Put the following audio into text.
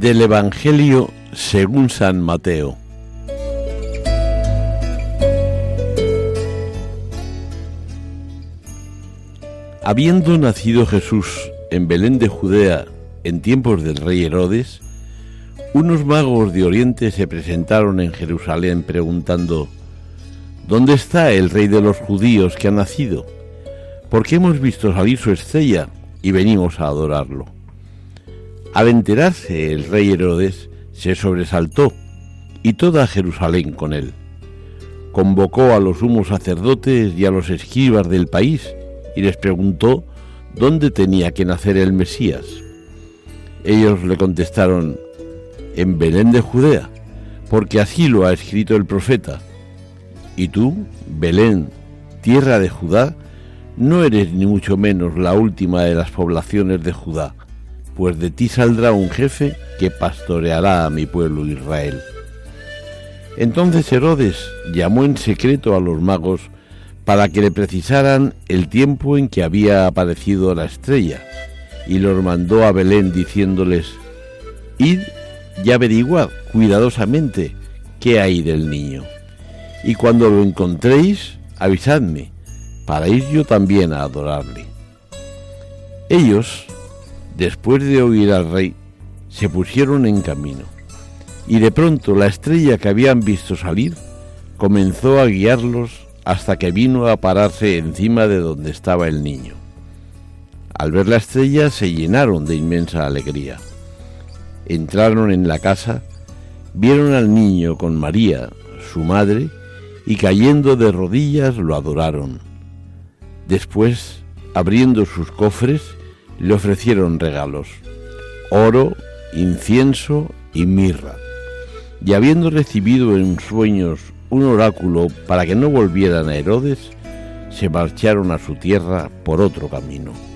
Del Evangelio según San Mateo. Habiendo nacido Jesús en Belén de Judea en tiempos del rey Herodes, unos magos de Oriente se presentaron en Jerusalén preguntando, ¿Dónde está el rey de los judíos que ha nacido? Porque hemos visto salir su estrella y venimos a adorarlo. Al enterarse el rey Herodes se sobresaltó y toda Jerusalén con él. Convocó a los sumos sacerdotes y a los escribas del país y les preguntó dónde tenía que nacer el Mesías. Ellos le contestaron, en Belén de Judea, porque así lo ha escrito el profeta. Y tú, Belén, tierra de Judá, no eres ni mucho menos la última de las poblaciones de Judá pues de ti saldrá un jefe que pastoreará a mi pueblo Israel. Entonces Herodes llamó en secreto a los magos para que le precisaran el tiempo en que había aparecido la estrella, y los mandó a Belén diciéndoles, Id y averiguad cuidadosamente qué hay del niño, y cuando lo encontréis, avisadme, para ir yo también a adorarle. Ellos después de oír al rey, se pusieron en camino. Y de pronto la estrella que habían visto salir comenzó a guiarlos hasta que vino a pararse encima de donde estaba el niño. Al ver la estrella se llenaron de inmensa alegría. Entraron en la casa, vieron al niño con María, su madre, y cayendo de rodillas lo adoraron. Después, abriendo sus cofres, le ofrecieron regalos, oro, incienso y mirra. Y habiendo recibido en sueños un oráculo para que no volvieran a Herodes, se marcharon a su tierra por otro camino.